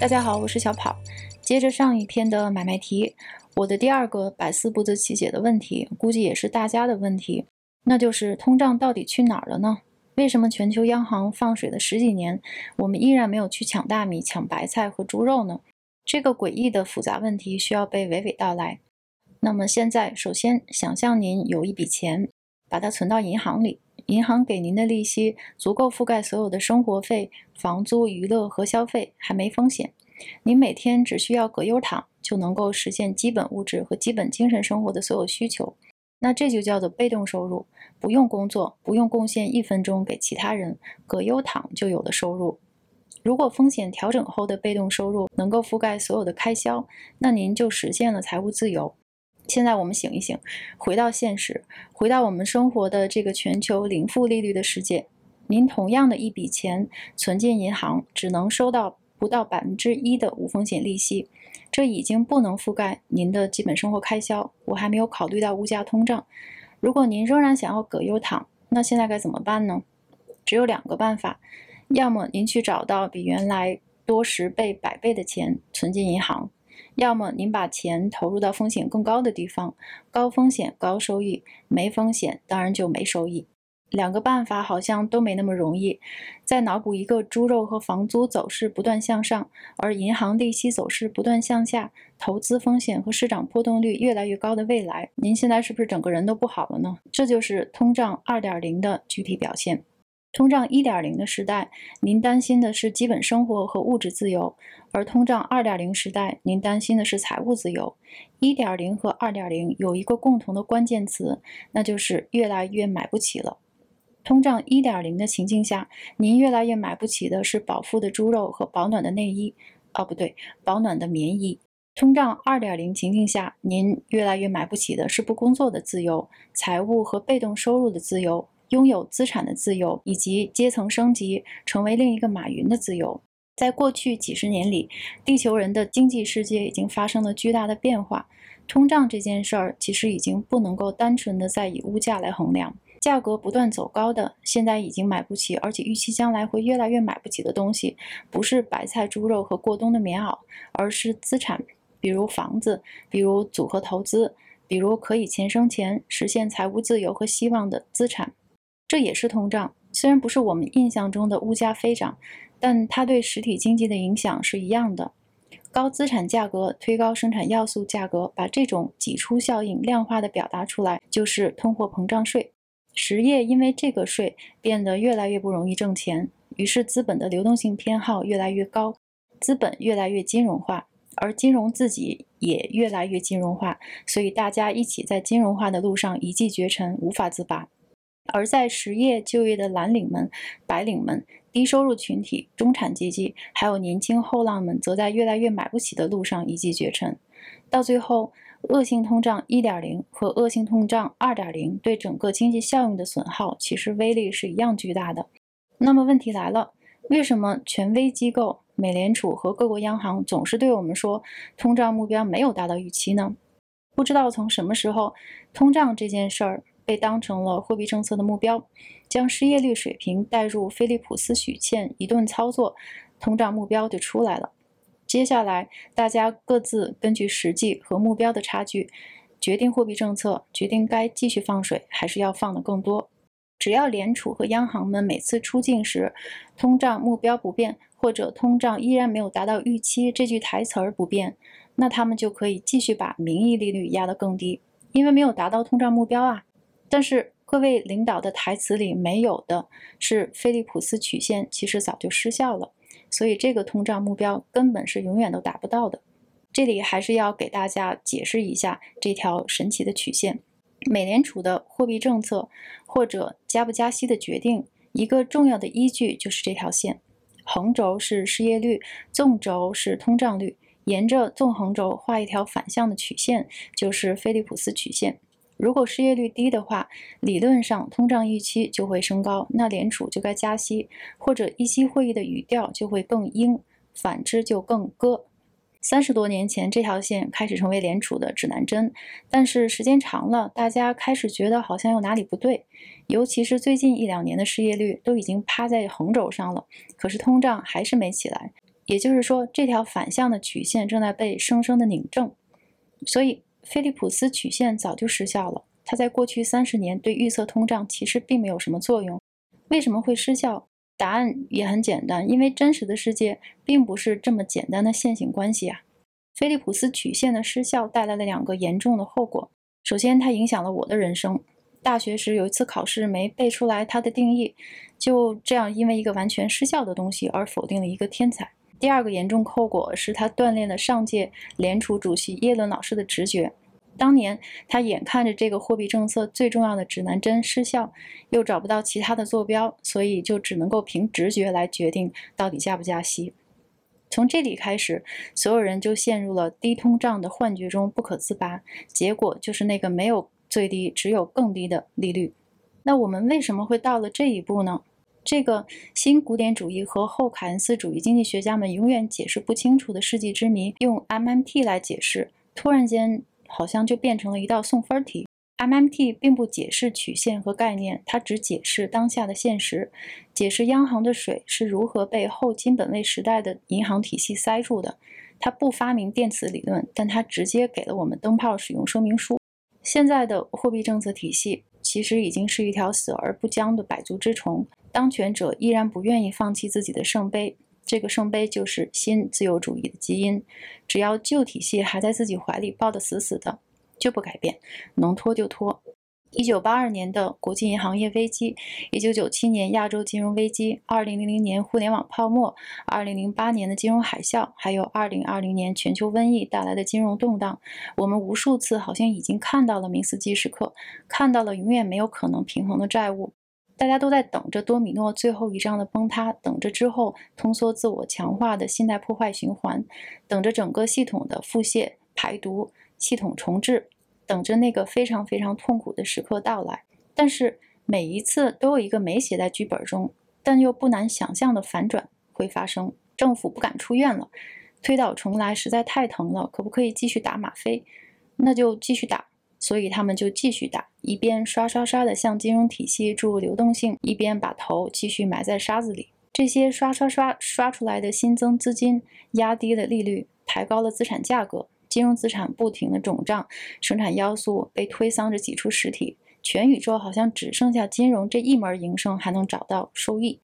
大家好，我是小跑。接着上一篇的买卖题，我的第二个百思不得其解的问题，估计也是大家的问题，那就是通胀到底去哪儿了呢？为什么全球央行放水了十几年，我们依然没有去抢大米、抢白菜和猪肉呢？这个诡异的复杂问题需要被娓娓道来。那么现在，首先想象您有一笔钱，把它存到银行里。银行给您的利息足够覆盖所有的生活费、房租、娱乐和消费，还没风险。您每天只需要葛优躺，就能够实现基本物质和基本精神生活的所有需求。那这就叫做被动收入，不用工作，不用贡献一分钟给其他人，葛优躺就有了收入。如果风险调整后的被动收入能够覆盖所有的开销，那您就实现了财务自由。现在我们醒一醒，回到现实，回到我们生活的这个全球零负利率的世界。您同样的一笔钱存进银行，只能收到不到百分之一的无风险利息，这已经不能覆盖您的基本生活开销。我还没有考虑到物价通胀。如果您仍然想要葛优躺，那现在该怎么办呢？只有两个办法：要么您去找到比原来多十倍、百倍的钱存进银行。要么您把钱投入到风险更高的地方，高风险高收益，没风险当然就没收益。两个办法好像都没那么容易。再脑补一个猪肉和房租走势不断向上，而银行利息走势不断向下，投资风险和市场波动率越来越高的未来，您现在是不是整个人都不好了呢？这就是通胀二点零的具体表现。通胀一点零的时代，您担心的是基本生活和物质自由；而通胀二点零时代，您担心的是财务自由。一点零和二点零有一个共同的关键词，那就是越来越买不起了。通胀一点零的情境下，您越来越买不起的是饱腹的猪肉和保暖的内衣，哦，不对，保暖的棉衣。通胀二点零情境下，您越来越买不起的是不工作的自由、财务和被动收入的自由。拥有资产的自由，以及阶层升级成为另一个马云的自由，在过去几十年里，地球人的经济世界已经发生了巨大的变化。通胀这件事儿其实已经不能够单纯的再以物价来衡量，价格不断走高的，现在已经买不起，而且预期将来会越来越买不起的东西，不是白菜、猪肉和过冬的棉袄，而是资产，比如房子，比如组合投资，比如可以钱生钱、实现财务自由和希望的资产。这也是通胀，虽然不是我们印象中的物价飞涨，但它对实体经济的影响是一样的。高资产价格推高生产要素价格，把这种挤出效应量化的表达出来，就是通货膨胀税。实业因为这个税变得越来越不容易挣钱，于是资本的流动性偏好越来越高，资本越来越金融化，而金融自己也越来越金融化，所以大家一起在金融化的路上一骑绝尘，无法自拔。而在实业就业的蓝领们、白领们、低收入群体、中产阶级，还有年轻后浪们，则在越来越买不起的路上一骑绝尘。到最后，恶性通胀1.0和恶性通胀2.0对整个经济效应的损耗，其实威力是一样巨大的。那么问题来了，为什么权威机构、美联储和各国央行总是对我们说通胀目标没有达到预期呢？不知道从什么时候，通胀这件事儿。被当成了货币政策的目标，将失业率水平带入菲利普斯曲线，一顿操作，通胀目标就出来了。接下来，大家各自根据实际和目标的差距，决定货币政策，决定该继续放水还是要放的更多。只要联储和央行们每次出境时，通胀目标不变，或者通胀依然没有达到预期这句台词儿不变，那他们就可以继续把名义利率压得更低，因为没有达到通胀目标啊。但是各位领导的台词里没有的是，菲利普斯曲线其实早就失效了，所以这个通胀目标根本是永远都达不到的。这里还是要给大家解释一下这条神奇的曲线。美联储的货币政策或者加不加息的决定，一个重要的依据就是这条线，横轴是失业率，纵轴是通胀率，沿着纵横轴画一条反向的曲线，就是菲利普斯曲线。如果失业率低的话，理论上通胀预期就会升高，那联储就该加息，或者议息会议的语调就会更鹰，反之就更鸽。三十多年前，这条线开始成为联储的指南针，但是时间长了，大家开始觉得好像有哪里不对，尤其是最近一两年的失业率都已经趴在横轴上了，可是通胀还是没起来。也就是说，这条反向的曲线正在被生生的拧正。所以，菲利普斯曲线早就失效了。它在过去三十年对预测通胀其实并没有什么作用。为什么会失效？答案也很简单，因为真实的世界并不是这么简单的线性关系啊。菲利普斯曲线的失效带来了两个严重的后果。首先，它影响了我的人生。大学时有一次考试没背出来它的定义，就这样因为一个完全失效的东西而否定了一个天才。第二个严重后果是他锻炼了上届联储主席耶伦老师的直觉。当年他眼看着这个货币政策最重要的指南针失效，又找不到其他的坐标，所以就只能够凭直觉来决定到底加不加息。从这里开始，所有人就陷入了低通胀的幻觉中不可自拔。结果就是那个没有最低，只有更低的利率。那我们为什么会到了这一步呢？这个新古典主义和后凯恩斯主义经济学家们永远解释不清楚的世纪之谜，用 MMT 来解释，突然间好像就变成了一道送分题。MMT 并不解释曲线和概念，它只解释当下的现实，解释央行的水是如何被后金本位时代的银行体系塞住的。它不发明电磁理论，但它直接给了我们灯泡使用说明书。现在的货币政策体系其实已经是一条死而不僵的百足之虫，当权者依然不愿意放弃自己的圣杯，这个圣杯就是新自由主义的基因。只要旧体系还在自己怀里抱得死死的。就不改变，能拖就拖。一九八二年的国际银行业危机，一九九七年亚洲金融危机，二零零零年互联网泡沫，二零零八年的金融海啸，还有二零二零年全球瘟疫带来的金融动荡，我们无数次好像已经看到了明斯基时刻，看到了永远没有可能平衡的债务。大家都在等着多米诺最后一张的崩塌，等着之后通缩自我强化的信贷破坏循环，等着整个系统的腹泻排毒。系统重置，等着那个非常非常痛苦的时刻到来。但是每一次都有一个没写在剧本中，但又不难想象的反转会发生。政府不敢出院了，推倒重来实在太疼了。可不可以继续打吗啡？那就继续打。所以他们就继续打，一边刷刷刷的向金融体系注入流动性，一边把头继续埋在沙子里。这些刷刷刷刷出来的新增资金，压低了利率，抬高了资产价格。金融资产不停的肿胀，生产要素被推搡着挤出实体，全宇宙好像只剩下金融这一门营生还能找到收益。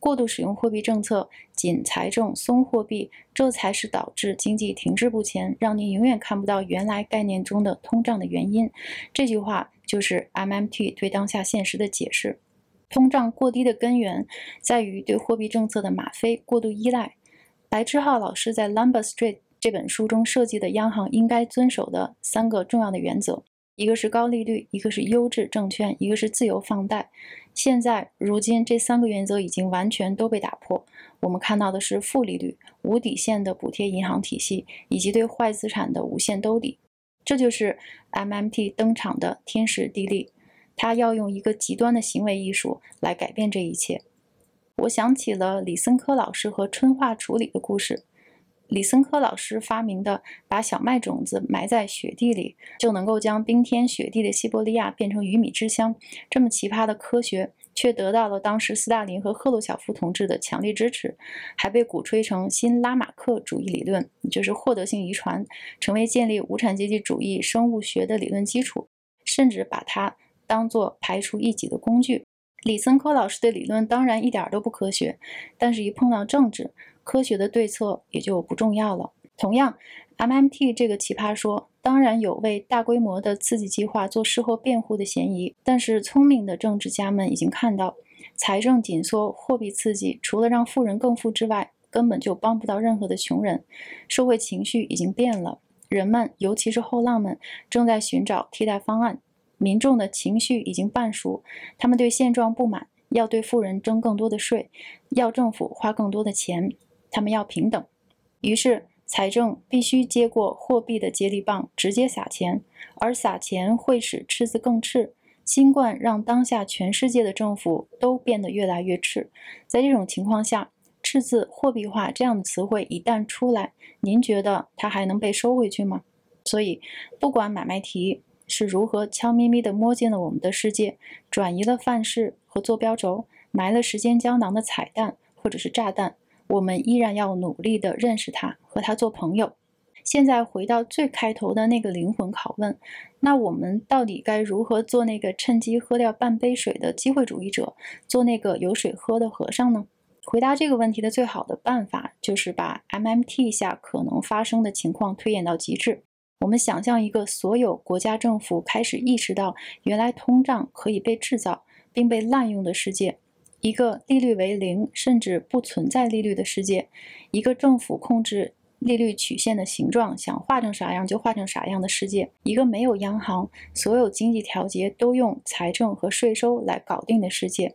过度使用货币政策，紧财政松货币，这才是导致经济停滞不前，让您永远看不到原来概念中的通胀的原因。这句话就是 MMT 对当下现实的解释。通胀过低的根源在于对货币政策的吗啡过度依赖。白志浩老师在 Lumber Street。这本书中设计的央行应该遵守的三个重要的原则，一个是高利率，一个是优质证券，一个是自由放贷。现在，如今这三个原则已经完全都被打破，我们看到的是负利率、无底线的补贴银行体系以及对坏资产的无限兜底。这就是 MMT 登场的天时地利，它要用一个极端的行为艺术来改变这一切。我想起了李森科老师和春化处理的故事。李森科老师发明的把小麦种子埋在雪地里，就能够将冰天雪地的西伯利亚变成鱼米之乡，这么奇葩的科学，却得到了当时斯大林和赫鲁晓夫同志的强力支持，还被鼓吹成新拉马克主义理论，就是获得性遗传，成为建立无产阶级主义生物学的理论基础，甚至把它当作排除异己的工具。李森科老师的理论当然一点都不科学，但是一碰到政治。科学的对策也就不重要了。同样，MMT 这个奇葩说当然有为大规模的刺激计划做事后辩护的嫌疑，但是聪明的政治家们已经看到，财政紧缩、货币刺激除了让富人更富之外，根本就帮不到任何的穷人。社会情绪已经变了，人们尤其是后浪们正在寻找替代方案。民众的情绪已经半熟，他们对现状不满，要对富人征更多的税，要政府花更多的钱。他们要平等，于是财政必须接过货币的接力棒，直接撒钱，而撒钱会使赤字更赤。新冠让当下全世界的政府都变得越来越赤。在这种情况下，赤字、货币化这样的词汇一旦出来，您觉得它还能被收回去吗？所以，不管买卖题是如何悄咪咪地摸进了我们的世界，转移了范式和坐标轴，埋了时间胶囊的彩蛋或者是炸弹。我们依然要努力地认识他，和他做朋友。现在回到最开头的那个灵魂拷问：那我们到底该如何做那个趁机喝掉半杯水的机会主义者，做那个有水喝的和尚呢？回答这个问题的最好的办法，就是把 MMT 下可能发生的情况推演到极致。我们想象一个所有国家政府开始意识到，原来通胀可以被制造并被滥用的世界。一个利率为零甚至不存在利率的世界，一个政府控制利率曲线的形状，想画成啥样就画成啥样的世界，一个没有央行，所有经济调节都用财政和税收来搞定的世界。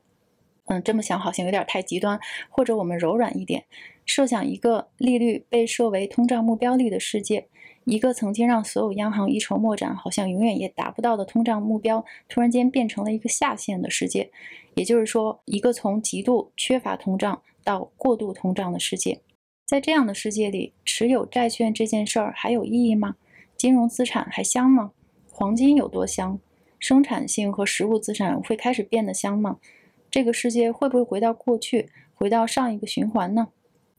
嗯，这么想好像有点太极端，或者我们柔软一点，设想一个利率被设为通胀目标率的世界。一个曾经让所有央行一筹莫展、好像永远也达不到的通胀目标，突然间变成了一个下限的世界。也就是说，一个从极度缺乏通胀到过度通胀的世界。在这样的世界里，持有债券这件事儿还有意义吗？金融资产还香吗？黄金有多香？生产性和实物资产会开始变得香吗？这个世界会不会回到过去，回到上一个循环呢？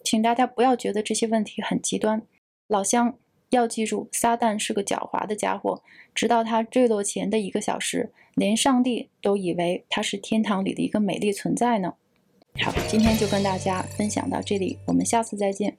请大家不要觉得这些问题很极端，老乡。要记住，撒旦是个狡猾的家伙。直到他坠落前的一个小时，连上帝都以为他是天堂里的一个美丽存在呢。好，今天就跟大家分享到这里，我们下次再见。